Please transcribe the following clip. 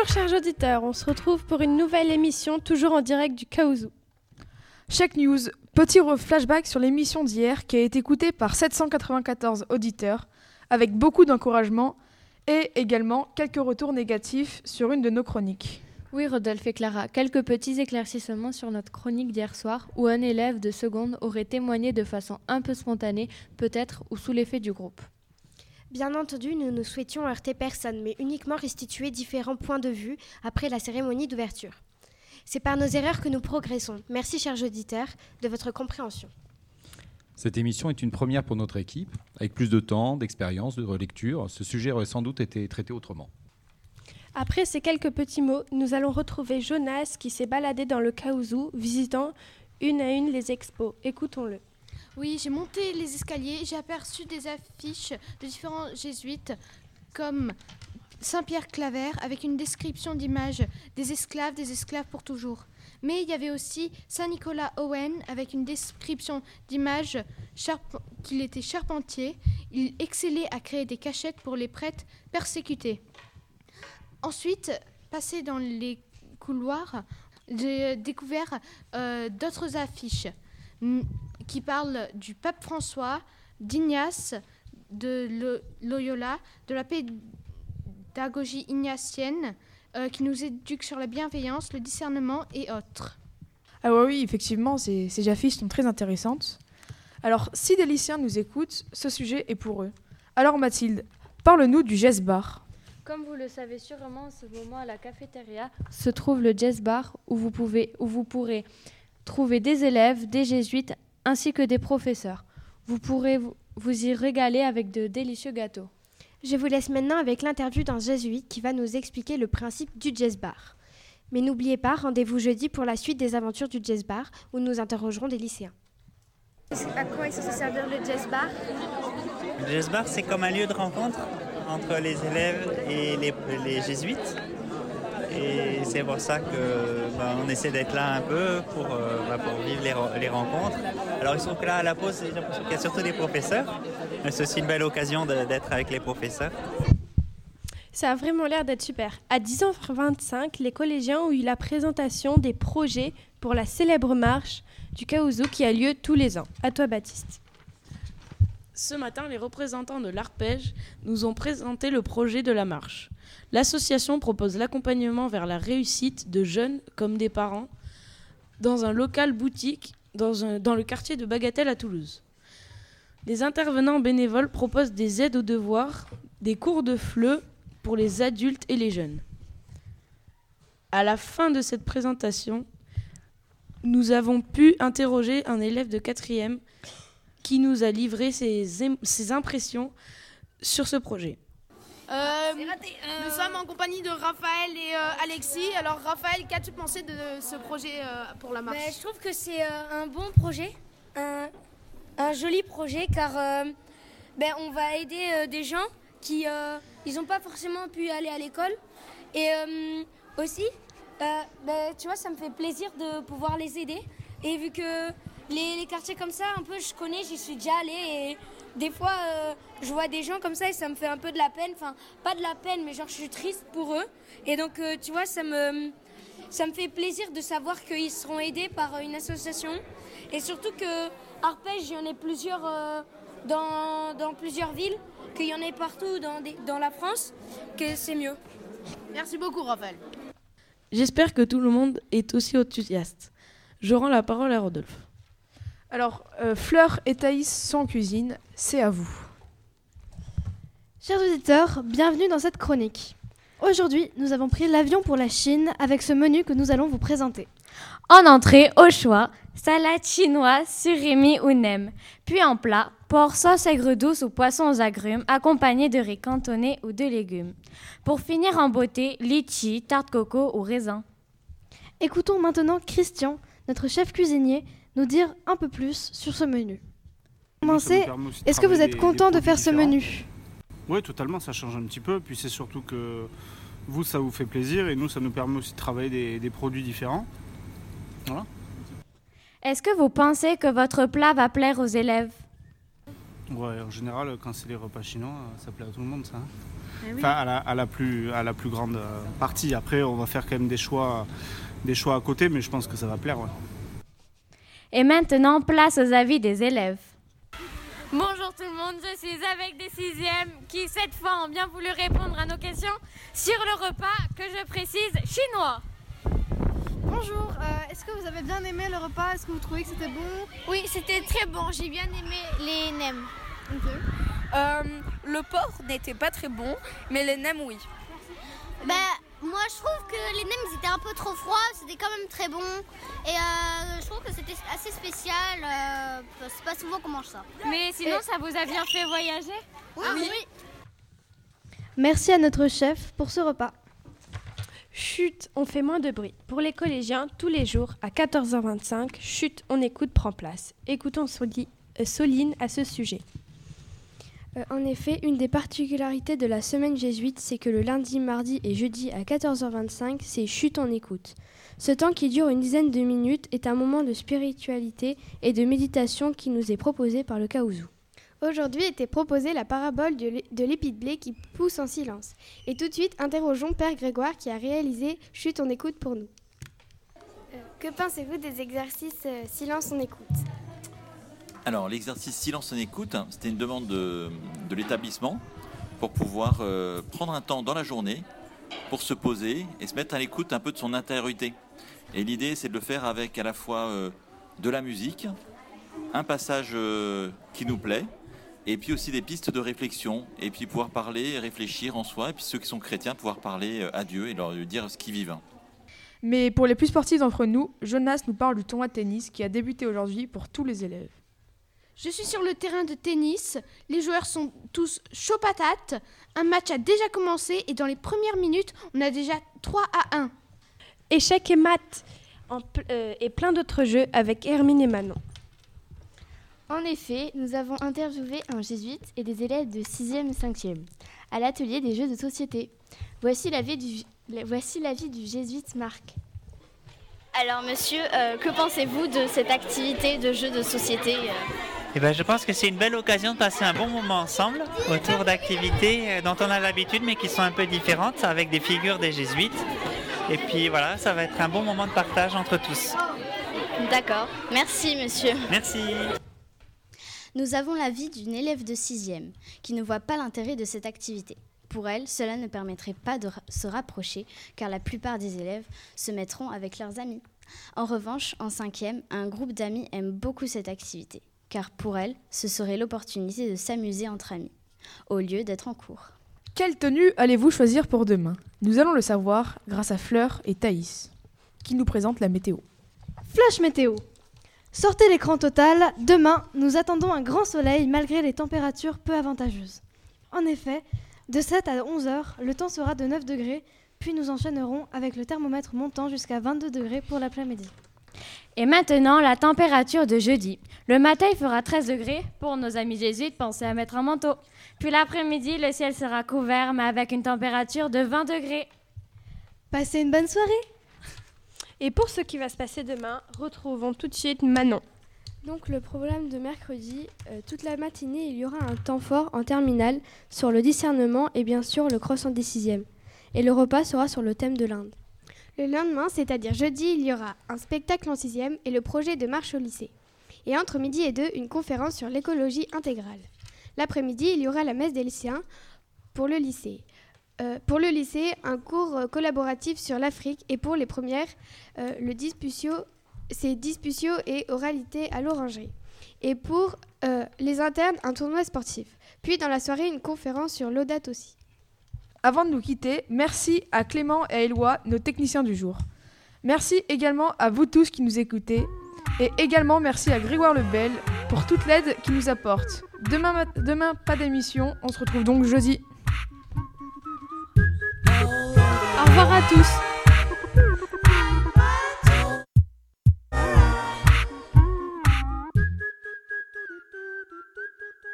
Bonjour chers auditeurs, on se retrouve pour une nouvelle émission toujours en direct du Kaouzou. Chaque news, petit flashback sur l'émission d'hier qui a été écoutée par 794 auditeurs avec beaucoup d'encouragement et également quelques retours négatifs sur une de nos chroniques. Oui, Rodolphe et Clara, quelques petits éclaircissements sur notre chronique d'hier soir où un élève de seconde aurait témoigné de façon un peu spontanée, peut-être, ou sous l'effet du groupe. Bien entendu, nous ne souhaitions heurter personne, mais uniquement restituer différents points de vue après la cérémonie d'ouverture. C'est par nos erreurs que nous progressons. Merci, chers auditeurs, de votre compréhension. Cette émission est une première pour notre équipe. Avec plus de temps, d'expérience, de relecture, ce sujet aurait sans doute été traité autrement. Après ces quelques petits mots, nous allons retrouver Jonas qui s'est baladé dans le Kaouzou, visitant une à une les expos. Écoutons-le. Oui, j'ai monté les escaliers, j'ai aperçu des affiches de différents jésuites comme Saint-Pierre Claver avec une description d'image des esclaves, des esclaves pour toujours. Mais il y avait aussi Saint-Nicolas Owen avec une description d'image qu'il était charpentier. Il excellait à créer des cachettes pour les prêtres persécutés. Ensuite, passé dans les couloirs, j'ai découvert euh, d'autres affiches qui parlent du pape François, d'Ignace, de Loyola, de la pédagogie ignatienne, euh, qui nous éduque sur la bienveillance, le discernement et autres. Ah oui, effectivement, ces, ces affiches sont très intéressantes. Alors, si des lycéens nous écoutent, ce sujet est pour eux. Alors Mathilde, parle-nous du Jazz Bar. Comme vous le savez sûrement, en ce moment à la cafétéria se trouve le Jazz Bar où vous, pouvez, où vous pourrez trouver des élèves, des jésuites ainsi que des professeurs. Vous pourrez vous y régaler avec de délicieux gâteaux. Je vous laisse maintenant avec l'interview d'un jésuite qui va nous expliquer le principe du jazz bar. Mais n'oubliez pas, rendez-vous jeudi pour la suite des aventures du jazz bar où nous interrogerons des lycéens. À quoi est censé servir le jazz bar? Le jazz bar, c'est comme un lieu de rencontre entre les élèves et les, jésuites. Et c'est pour ça qu'on bah, essaie d'être là un peu pour, euh, bah, vivre les, rencontres. Alors il se trouve que là à la pause, j'ai l'impression qu'il y a surtout des professeurs. Mais c'est une belle occasion d'être avec les professeurs. Ça a vraiment l'air d'être super. À 10h25, les collégiens ont eu la présentation des projets pour la célèbre marche du Kaouzou qui a lieu tous les ans. À toi Baptiste. Ce matin, les représentants de l'Arpège nous ont présenté le projet de la marche. L'association propose l'accompagnement vers la réussite de jeunes comme des parents dans un local boutique dans, dans le quartier de Bagatelle à Toulouse. Les intervenants bénévoles proposent des aides aux devoirs, des cours de FLE pour les adultes et les jeunes. À la fin de cette présentation, nous avons pu interroger un élève de quatrième qui nous a livré ses, impressions sur ce projet. Euh, euh, nous sommes en compagnie de Raphaël et euh, Alexis. Alors Raphaël, qu'as-tu pensé de ce projet pour la marche? Ben, Je trouve que c'est un bon projet, un, joli projet car ben, on va aider des gens qui ils n'ont pas forcément pu aller à l'école. Et aussi, ben, tu vois, ça me fait plaisir de pouvoir les aider. Et vu que les, quartiers comme ça, un peu, je connais, j'y suis déjà allée et des fois, euh, je vois des gens comme ça et ça me fait un peu de la peine. Enfin, pas de la peine, mais genre, je suis triste pour eux. Et donc, euh, tu vois, ça me, ça me fait plaisir de savoir qu'ils seront aidés par une association. Et surtout que Arpège, il y en a plusieurs euh, dans, dans, plusieurs villes, qu'il y en ait partout dans, dans la France, que c'est mieux. Merci beaucoup, Raphaël. J'espère que tout le monde est aussi enthousiaste. Je rends la parole à Rodolphe. Alors, euh, Fleur et Thaïs sont en cuisine, c'est à vous. Chers auditeurs, bienvenue dans cette chronique. Aujourd'hui, nous avons pris l'avion pour la Chine avec ce menu que nous allons vous présenter. En entrée, au choix, salade chinoise, surimi ou nem. Puis en plat, porc sauce aigre douce ou poisson aux agrumes, accompagné de riz cantonné ou de légumes. Pour finir en beauté, litchi, tarte coco ou raisin. Écoutons maintenant Christian, notre chef cuisinier, nous dire un peu plus sur ce menu. Commencez, est-ce que vous êtes content de faire ce menu Oui, totalement, ça change un petit peu. Puis c'est surtout que vous, ça vous fait plaisir et nous, ça nous permet aussi de travailler des, produits différents. Est-ce que vous pensez que votre plat va plaire aux élèves Ouais, en général, quand c'est les repas chinois, ça plaît à tout le monde, ça. Eh oui. Enfin, à la, à la plus, à la plus grande partie. Après, on va faire quand même des choix, des choix à côté, mais je pense que ça va plaire. ouais. Et maintenant, place aux avis des élèves. Bonjour tout le monde, je suis avec des sixièmes qui cette fois ont bien voulu répondre à nos questions sur le repas que je précise chinois. Bonjour, euh, est-ce que vous avez bien aimé le repas? Est-ce que vous trouvez que c'était bon? Oui, c'était très bon. J'ai bien aimé les nems. Euh, le porc n'était pas très bon, mais les nems, oui. Bah, moi je trouve que les nems ils étaient un peu trop froids, c'était quand même très bon. Et euh, je trouve que c'était assez spécial. euh, c'est pas souvent qu'on mange ça. Mais sinon, ça vous a bien fait voyager? Oui, oui. Merci à notre chef pour ce repas. Chut, on fait moins de bruit. Pour les collégiens, tous les jours à 14h25, chut, on écoute prend place. Écoutons Soli- euh, Soline à ce sujet. Euh, en effet, une des particularités de la semaine jésuite, c'est que le lundi, mardi et jeudi à 14h25, c'est chute en écoute. Ce temps qui dure une dizaine de minutes est un moment de spiritualité et de méditation qui nous est proposé par le Kaouzou. Aujourd'hui était proposée la parabole de l'é- de l'épi de blé qui pousse en silence. Et tout de suite, interrogeons Père Grégoire qui a réalisé Chute on écoute pour nous. Euh, que pensez-vous des exercices euh, silence on écoute? Alors, l'exercice silence en écoute, c'était une demande de, l'établissement pour pouvoir euh, prendre un temps dans la journée pour se poser et se mettre à l'écoute un peu de son intériorité. Et l'idée, c'est de le faire avec à la fois euh, de la musique, un passage euh, qui nous plaît, et puis aussi des pistes de réflexion, et puis pouvoir parler réfléchir en soi, et puis ceux qui sont chrétiens, pouvoir parler à Dieu et leur dire ce qu'ils vivent. Mais pour les plus sportifs d'entre nous, Jonas nous parle du tournoi de tennis qui a débuté aujourd'hui pour tous les élèves. Je suis sur le terrain de tennis. Les joueurs sont tous chauds patates. Un match a déjà commencé et dans les premières minutes, on a déjà 3 à 1. Échecs et maths en pl- euh, et plein d'autres jeux avec Hermine et Manon. En effet, nous avons interviewé un jésuite et des élèves de 6e et 5e à l'atelier des jeux de société. Voici l'avis du, la- voici l'avis du jésuite Marc. Alors monsieur, euh, que pensez-vous de cette activité de jeu de société euh? Eh ben, je pense que c'est une belle occasion de passer un bon moment ensemble autour d'activités euh, dont on a l'habitude mais qui sont un peu différentes avec des figures des jésuites. Et puis voilà, ça va être un bon moment de partage entre tous. D'accord. Merci monsieur. Merci. Nous avons l'avis d'une élève de 6e qui ne voit pas l'intérêt de cette activité. Pour elle, cela ne permettrait pas de se rapprocher car la plupart des élèves se mettront avec leurs amis. En revanche, en 5e, un groupe d'amis aime beaucoup cette activité car pour elle, ce serait l'opportunité de s'amuser entre amis au lieu d'être en cours. Quelle tenue allez-vous choisir pour demain? Nous allons le savoir grâce à Fleur et Thaïs, qui nous présentent la météo. Flash météo. Sortez l'écran total. Demain, nous attendons un grand soleil malgré les températures peu avantageuses. En effet, de 7 à 11 heures, le temps sera de 9 degrés, puis nous enchaînerons avec le thermomètre montant jusqu'à 22 degrés pour l'après-midi. Et maintenant, la température de jeudi. Le matin, il fera 13 degrés. Pour nos amis jésuites, pensez à mettre un manteau. Puis l'après-midi, le ciel sera couvert, mais avec une température de 20 degrés. Passez une bonne soirée Et pour ce qui va se passer demain, retrouvons tout de suite Manon. Donc le problème de mercredi, euh, toute la matinée, il y aura un temps fort en terminale sur le discernement et bien sûr le cross en décième. Et le repas sera sur le thème de l'Inde. Le lendemain, c'est-à-dire jeudi, il y aura un spectacle en sixième et le projet de marche au lycée. Et entre midi et deux, une conférence sur l'écologie intégrale. L'après-midi, il y aura la messe des lycéens pour le lycée. Euh, pour le lycée, un cours euh, collaboratif sur l'Afrique et pour les premières, euh, le c'est disputio et oralité à l'orangerie. Et pour les internes, un tournoi sportif. Puis dans la soirée, une conférence sur l'audate aussi. Avant de nous quitter, merci à Clément et à Éloi, nos techniciens du jour. Merci également à vous tous qui nous écoutez. Et également merci à Grégoire Lebel pour toute l'aide qu'il nous apporte. Demain, demain, pas d'émission. On se retrouve donc jeudi. Au revoir à tous.